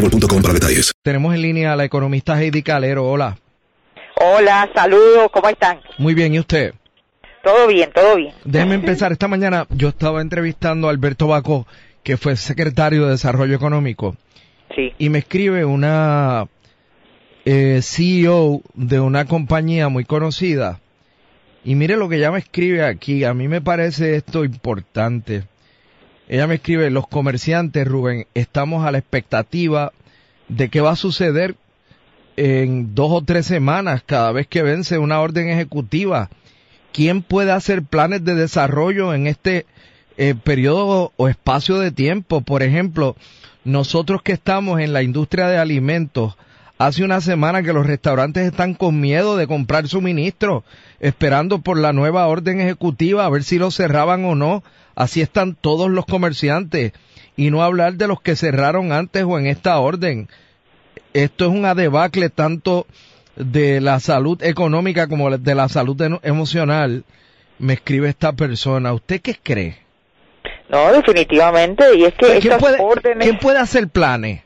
boostmobile.com para detalles. Tenemos en línea a la economista Heidi Calero. Hola. Hola, saludos, ¿cómo están? Muy bien, ¿y usted? Todo bien, todo bien. Déjeme empezar. Esta mañana yo estaba entrevistando a Alberto Baco, que fue secretario de Desarrollo Económico. Sí. Y me escribe una eh, CEO de una compañía muy conocida. Y mire lo que ella me escribe aquí. A mí me parece esto importante. Ella me escribe, los comerciantes, Rubén, estamos a la expectativa de qué va a suceder en dos o tres semanas cada vez que vence una orden ejecutiva. ¿Quién puede hacer planes de desarrollo en este eh, periodo o espacio de tiempo? Por ejemplo, nosotros que estamos en la industria de alimentos, hace una semana que los restaurantes están con miedo de comprar suministros, esperando por la nueva orden ejecutiva a ver si lo cerraban o no. Así están todos los comerciantes. Y no hablar de los que cerraron antes o en esta orden. Esto es una debacle tanto de la salud económica como de la salud emocional. Me escribe esta persona. ¿Usted qué cree? No, definitivamente, y es que ¿Quién estas puede, órdenes... quién puede hacer planes?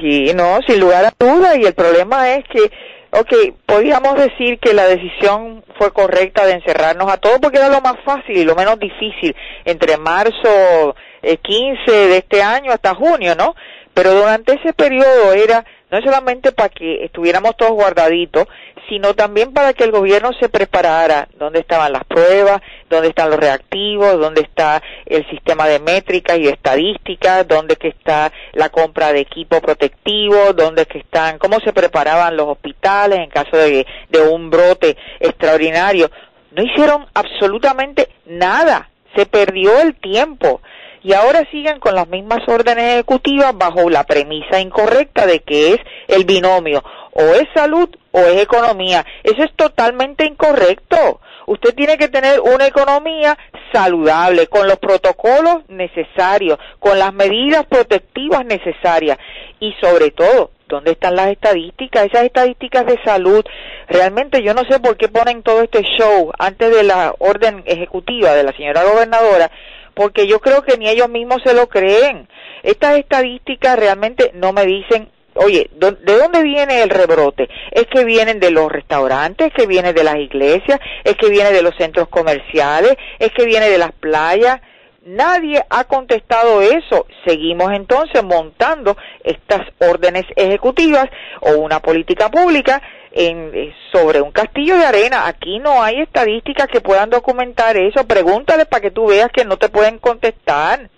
Sí, no, sin lugar a duda, y el problema es que, ok, podíamos decir que la decisión fue correcta de encerrarnos a todos porque era lo más fácil y lo menos difícil entre marzo eh, 15 de este año hasta junio, ¿no? Pero durante ese periodo era no solamente para que estuviéramos todos guardaditos, sino también para que el gobierno se preparara dónde estaban las pruebas, dónde están los reactivos, dónde está el sistema de métricas y estadísticas, dónde que está la compra de equipo protectivo, dónde que están, cómo se preparaban los hospitales en caso de, de un brote extraordinario. No hicieron absolutamente nada, se perdió el tiempo y ahora siguen con las mismas órdenes ejecutivas bajo la premisa incorrecta de que es el binomio o es salud o es economía. Eso es totalmente incorrecto. Usted tiene que tener una economía saludable, con los protocolos necesarios, con las medidas protectivas necesarias y sobre todo, ¿dónde están las estadísticas? Esas estadísticas de salud, realmente yo no sé por qué ponen todo este show antes de la orden ejecutiva de la señora gobernadora, porque yo creo que ni ellos mismos se lo creen. Estas estadísticas realmente no me dicen Oye, ¿dó- ¿de dónde viene el rebrote? Es que vienen de los restaurantes, es que viene de las iglesias, es que viene de los centros comerciales, es que viene de las playas. Nadie ha contestado eso. Seguimos entonces montando estas órdenes ejecutivas o una política pública en, eh, sobre un castillo de arena. Aquí no hay estadísticas que puedan documentar eso. Pregúntale para que tú veas que no te pueden contestar.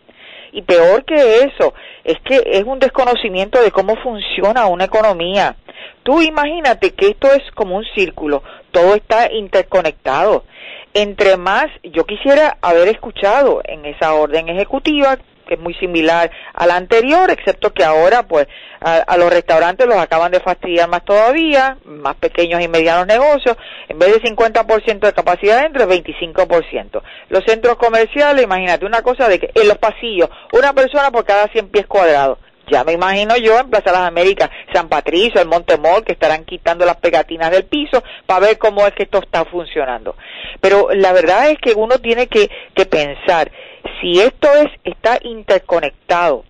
Y peor que eso, es que es un desconocimiento de cómo funciona una economía. Tú imagínate que esto es como un círculo, todo está interconectado. Entre más, yo quisiera haber escuchado en esa orden ejecutiva que es muy similar a la anterior, excepto que ahora pues a, los restaurantes los acaban de fastidiar más todavía, más pequeños y medianos negocios, en vez de 50% de capacidad dentro, es 25%. Los centros comerciales, imagínate una cosa de que en los pasillos, una persona por cada 100 pies cuadrados. Ya me imagino yo en Plaza Las Américas, San Patricio, el Montemol, que estarán quitando las pegatinas del piso para ver cómo es que esto está funcionando. Pero la verdad es que uno tiene que, que pensar, si esto es, está interconectado,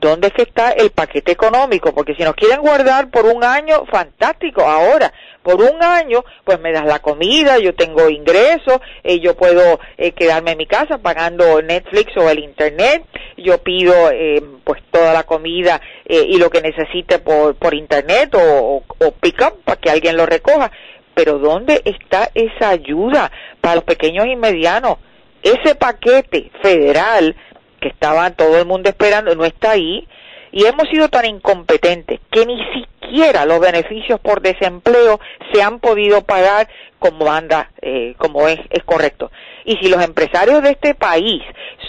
¿dónde es que está el paquete económico? Porque si nos quieren guardar por un año, fantástico. Ahora, por un año, pues me das la comida, yo tengo ingresos, eh, yo puedo eh, quedarme en mi casa pagando Netflix o el Internet, yo pido eh, pues toda la comida y lo que necesite por, por Internet o, o pick up para que alguien lo recoja. Pero ¿dónde está esa ayuda para los pequeños y medianos? Ese paquete federal que estaba todo el mundo esperando no está ahí y hemos sido tan incompetentes que ni siquiera los beneficios por desempleo se han podido pagar como anda, eh, como es, es correcto. Y si los empresarios de este país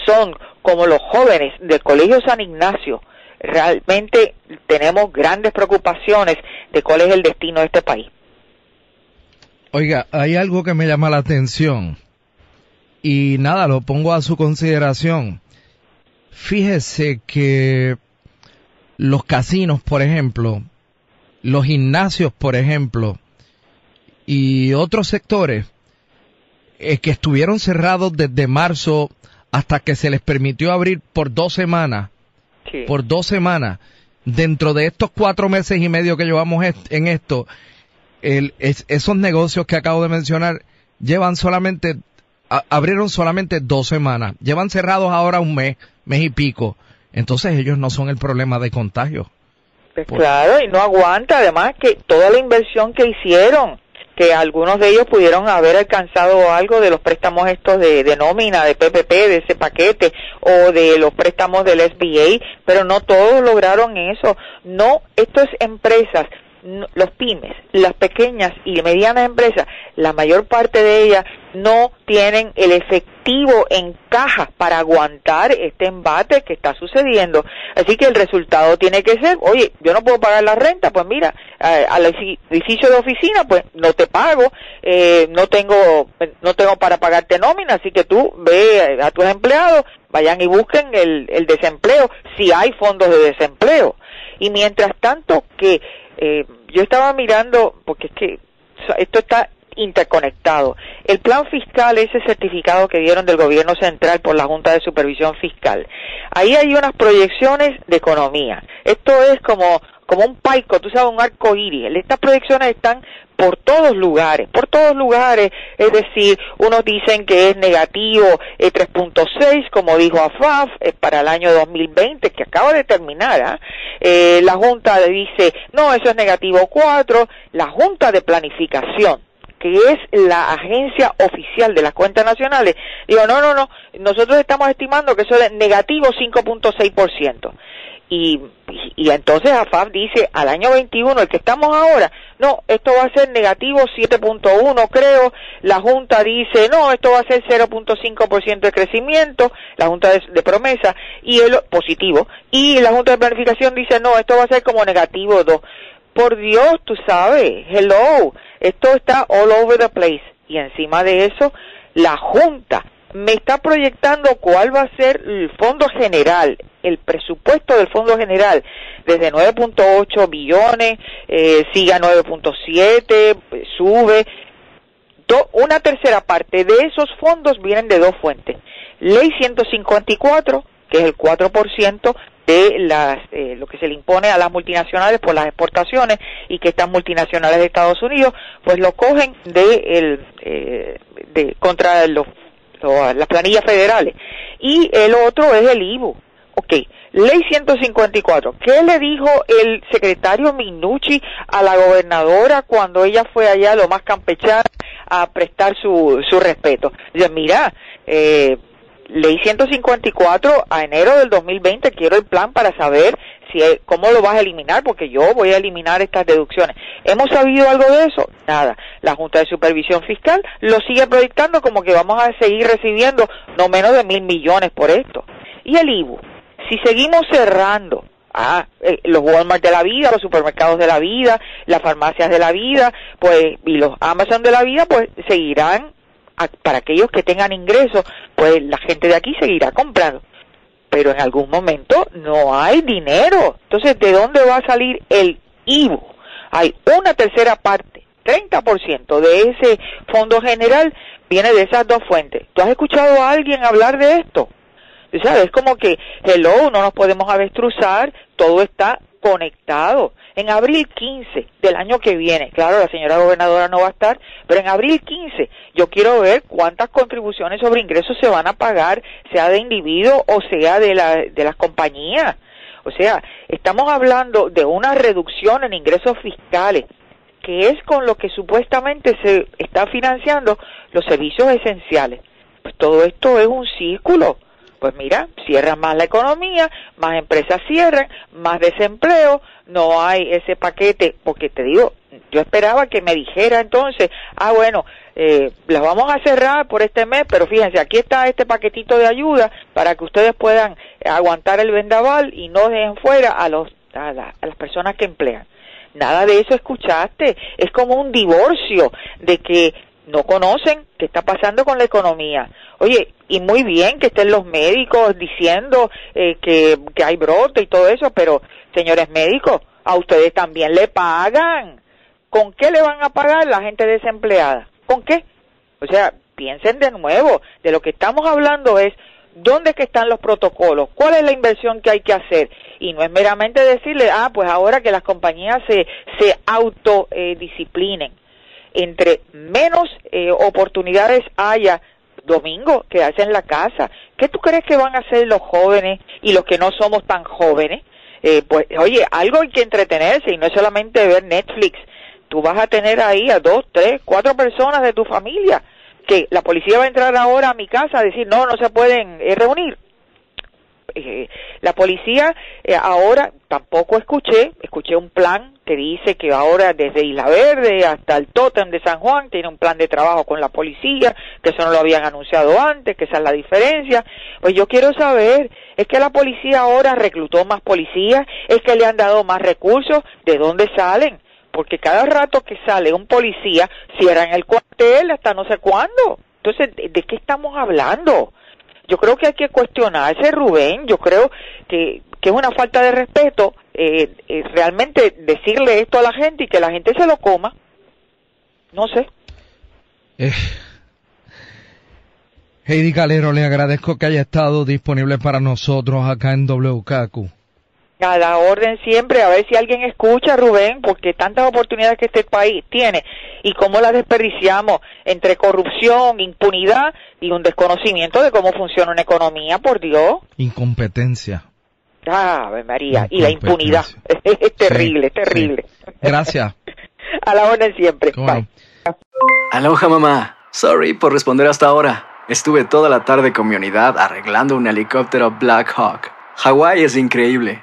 son como los jóvenes del Colegio San Ignacio, realmente tenemos grandes preocupaciones de cuál es el destino de este país. Oiga, hay algo que me llama la atención y nada, lo pongo a su consideración. Fíjese que los casinos, por ejemplo, los gimnasios, por ejemplo, y otros sectores eh, que estuvieron cerrados desde marzo hasta que se les permitió abrir por dos semanas, por dos semanas, dentro de estos cuatro meses y medio que llevamos en esto, el, esos negocios que acabo de mencionar llevan solamente abrieron solamente dos semanas, llevan cerrados ahora un mes, mes y pico, entonces ellos no son el problema de contagio. Pues claro, y no aguanta, además que toda la inversión que hicieron, que algunos de ellos pudieron haber alcanzado algo de los préstamos estos de, de nómina, de PPP, de ese paquete, o de los préstamos del SBA, pero no todos lograron eso. No, esto es empresas los pymes, las pequeñas y medianas empresas, la mayor parte de ellas no tienen el efectivo en caja para aguantar este embate que está sucediendo. Así que el resultado tiene que ser, oye, yo no puedo pagar la renta, pues mira, al edificio de oficina, pues no te pago, eh, no tengo, no tengo para pagarte nómina, así que tú ve a tus empleados, vayan y busquen el, el desempleo, si hay fondos de desempleo. Y mientras tanto que eh, yo estaba mirando, porque es que esto está interconectado. El plan fiscal, ese certificado que dieron del gobierno central por la Junta de Supervisión Fiscal, ahí hay unas proyecciones de economía. Esto es como como un paico, tú sabes, un arco iris. Estas proyecciones están por todos lugares, por todos lugares. Es decir, unos dicen que es negativo 3.6, eh, como dijo AFAF, para el año 2020, que acaba de terminar. ¿ah? Eh, la Junta dice, no, eso es negativo 4. La Junta de Planificación que es la agencia oficial de las cuentas nacionales, digo, no, no, no, nosotros estamos estimando que eso es negativo 5.6%. Y, y, entonces AFAF dice al año 21, el que estamos ahora, no, esto va a ser negativo 7.1 creo, la Junta dice, no, esto va a ser 0.5% de crecimiento, la Junta de, promesa, y el positivo, y la Junta de Planificación dice, no, esto va a ser como negativo 2. Por Dios, tú sabes, hello, esto está all over the place. Y encima de eso, la Junta me está proyectando cuál va a ser el fondo general, el presupuesto del fondo general, desde 9.8 billones, eh, sigue a 9.7, sube. una tercera parte de esos fondos vienen de dos fuentes. Ley 154, que es el 4% de las, eh, lo que se le impone a las multinacionales por las exportaciones y que estas multinacionales de Estados Unidos pues lo cogen de, el, eh, de contra los las planillas federales. Y el otro es el IBU. Ok, ley 154. ¿Qué le dijo el secretario Minucci a la gobernadora cuando ella fue allá, lo más campechana, a prestar su, su respeto? Dice, mira, eh, ley 154 a enero del 2020 quiero el plan para saber si cómo lo vas a eliminar porque yo voy a eliminar estas deducciones. ¿Hemos sabido algo de eso? Nada. La Junta de Supervisión Fiscal lo sigue proyectando como que vamos a seguir recibiendo no menos de mil millones por esto. ¿Y el IBU? Si seguimos cerrando Ah, eh, los Walmart de la vida, los supermercados de la vida, las farmacias de la vida, pues, y los Amazon de la vida, pues seguirán, para aquellos que tengan ingresos, pues la gente de aquí seguirá comprando. Pero en algún momento no hay dinero. Entonces, ¿de dónde va a salir el IVU? Hay una tercera parte, 30% de ese fondo general viene de esas dos fuentes. ¿Tú has escuchado a alguien hablar de esto? ¿Sabes? Es como que, hello, no nos podemos avestruzar, todo está conectado. En abril 15 del año que viene, claro, la señora gobernadora no va a estar, pero en abril 15 yo quiero ver cuántas contribuciones sobre ingresos se van a pagar, sea de individuo o sea de, la, de las compañías. O sea, estamos hablando de una reducción en ingresos fiscales, que es con lo que supuestamente se está financiando los servicios esenciales. Pues todo esto es un círculo pues mira, cierra más la economía, más empresas cierran, más desempleo, no hay ese paquete, porque te digo, yo esperaba que me dijera entonces, ah bueno, eh, las vamos a cerrar por este mes, pero fíjense, aquí está este paquetito de ayuda para que ustedes puedan aguantar el vendaval y no dejen fuera a, los, a, a las personas que emplean. Nada de eso escuchaste, es como un divorcio de que no conocen qué está pasando con la economía. Oye, y muy bien que estén los médicos diciendo eh, que, hay brote y todo eso, pero señores médicos, a ustedes también le pagan. ¿Con qué le van a pagar la gente desempleada? ¿Con qué? O sea, piensen de nuevo, de lo que estamos hablando es dónde que están los protocolos, cuál es la inversión que hay que hacer y no es meramente decirle, ah, pues ahora que las compañías se, se autodisciplinen. Entre menos eh, oportunidades haya domingo, quedarse en la casa. ¿Qué tú crees que van a hacer los jóvenes y los que no somos tan jóvenes? Eh, pues, oye, algo hay que entretenerse y no es solamente ver Netflix. Tú vas a tener ahí a dos, tres, cuatro personas de tu familia que la policía va a entrar ahora a mi casa a decir, no, no se pueden eh, reunir. Eh, la policía eh, ahora tampoco escuché, escuché un plan que dice que ahora desde Isla Verde hasta el Totem de San Juan tiene un plan de trabajo con la policía, que eso no lo habían anunciado antes, que esa es la diferencia. Pues yo quiero saber, ¿es que la policía ahora reclutó más policías? ¿Es que le han dado más recursos? ¿De dónde salen? Porque cada rato que sale un policía, cierran el cuartel hasta no sé cuándo. Entonces, ¿de qué estamos hablando? Yo creo que hay que cuestionarse, Rubén, yo creo que, que es una falta de respeto eh, eh, realmente decirle esto a la gente y que la gente se lo coma. No sé. Eh. Heidi Calero, le agradezco que haya estado disponible para nosotros acá en WKQ a la orden siempre, a ver si alguien escucha, Rubén, porque tantas oportunidades que este país tiene y cómo las desperdiciamos entre corrupción, impunidad y un desconocimiento de cómo funciona una economía, por Dios. Incompetencia. Ave María, y la impunidad. Es, terrible, es terrible. Gracias. a la orden siempre. Bye. Aloha mamá. Sorry por responder hasta ahora. Estuve toda la tarde con mi unidad arreglando un helicóptero Black Hawk. Hawái es increíble.